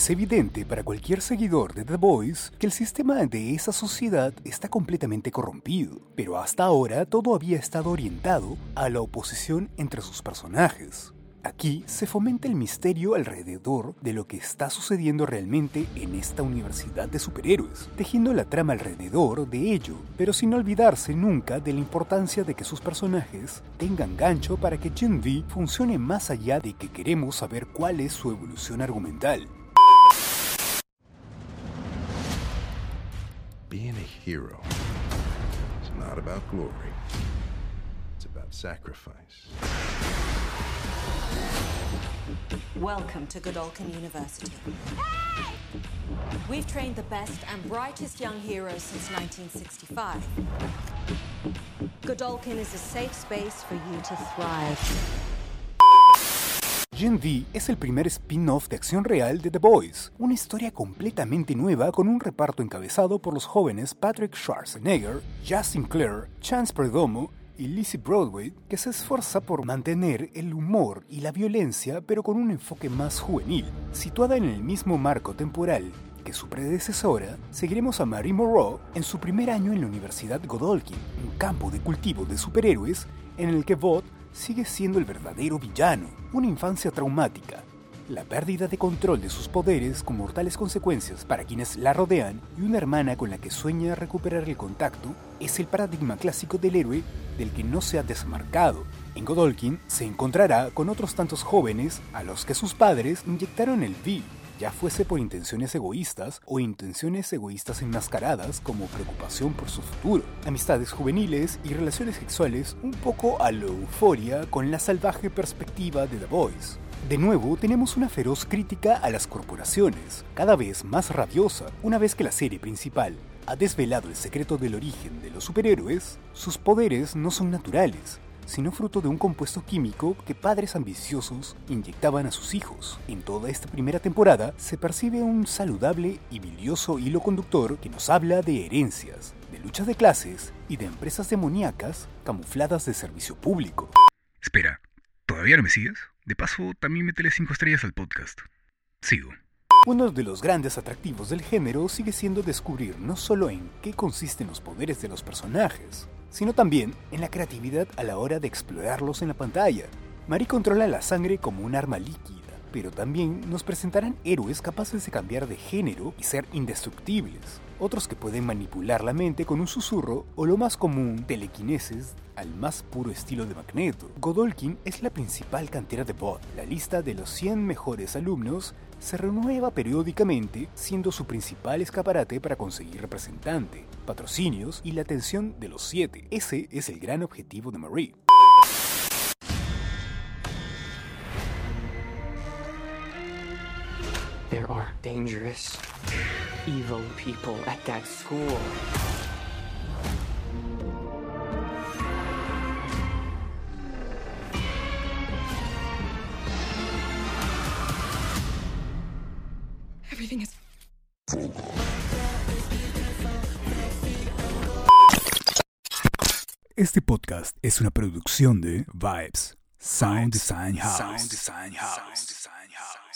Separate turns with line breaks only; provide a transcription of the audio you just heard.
Es evidente para cualquier seguidor de The Boys que el sistema de esa sociedad está completamente corrompido, pero hasta ahora todo había estado orientado a la oposición entre sus personajes. Aquí se fomenta el misterio alrededor de lo que está sucediendo realmente en esta universidad de superhéroes, tejiendo la trama alrededor de ello, pero sin olvidarse nunca de la importancia de que sus personajes tengan gancho para que Gen V funcione más allá de que queremos saber cuál es su evolución argumental.
Being a hero is not about glory, it's about sacrifice.
Welcome to Godolkin University. We've trained the best and brightest young heroes since 1965. Godolkin is a safe space for you to thrive.
Gen V es el primer spin-off de acción real de The Boys, una historia completamente nueva con un reparto encabezado por los jóvenes Patrick Schwarzenegger, Justin Clare, Chance Perdomo y Lizzie Broadway, que se esfuerza por mantener el humor y la violencia, pero con un enfoque más juvenil. Situada en el mismo marco temporal que su predecesora, seguiremos a Marie Moreau en su primer año en la Universidad Godolphin, un campo de cultivo de superhéroes en el que Vought sigue siendo el verdadero villano, una infancia traumática, la pérdida de control de sus poderes con mortales consecuencias para quienes la rodean y una hermana con la que sueña recuperar el contacto es el paradigma clásico del héroe del que no se ha desmarcado. En Godolkin se encontrará con otros tantos jóvenes a los que sus padres inyectaron el V, ya fuese por intenciones egoístas o intenciones egoístas enmascaradas como preocupación por su futuro, amistades juveniles y relaciones sexuales un poco a la euforia con la salvaje perspectiva de The Boys. De nuevo, tenemos una feroz crítica a las corporaciones, cada vez más rabiosa, una vez que la serie principal ha desvelado el secreto del origen de los superhéroes, sus poderes no son naturales, sino fruto de un compuesto químico que padres ambiciosos inyectaban a sus hijos. En toda esta primera temporada se percibe un saludable y bilioso hilo conductor que nos habla de herencias, de luchas de clases y de empresas demoníacas camufladas de servicio público.
Espera, ¿todavía no me sigues? De paso, también métele 5 estrellas al podcast. Sigo.
Uno de los grandes atractivos del género sigue siendo descubrir no solo en qué consisten los poderes de los personajes, sino también en la creatividad a la hora de explorarlos en la pantalla. Marie controla la sangre como un arma líquida, pero también nos presentarán héroes capaces de cambiar de género y ser indestructibles, otros que pueden manipular la mente con un susurro o lo más común, telequinesis al más puro estilo de Magneto. Godolkin es la principal cantera de Bot. La lista de los 100 mejores alumnos se renueva periódicamente, siendo su principal escaparate para conseguir representante, patrocinios y la atención de los 7. Ese es el gran objetivo de Marie.
There are dangerous, evil people at that school.
Everything is
Este podcast es una producción de Vibes Sound Design House. Sound Design House.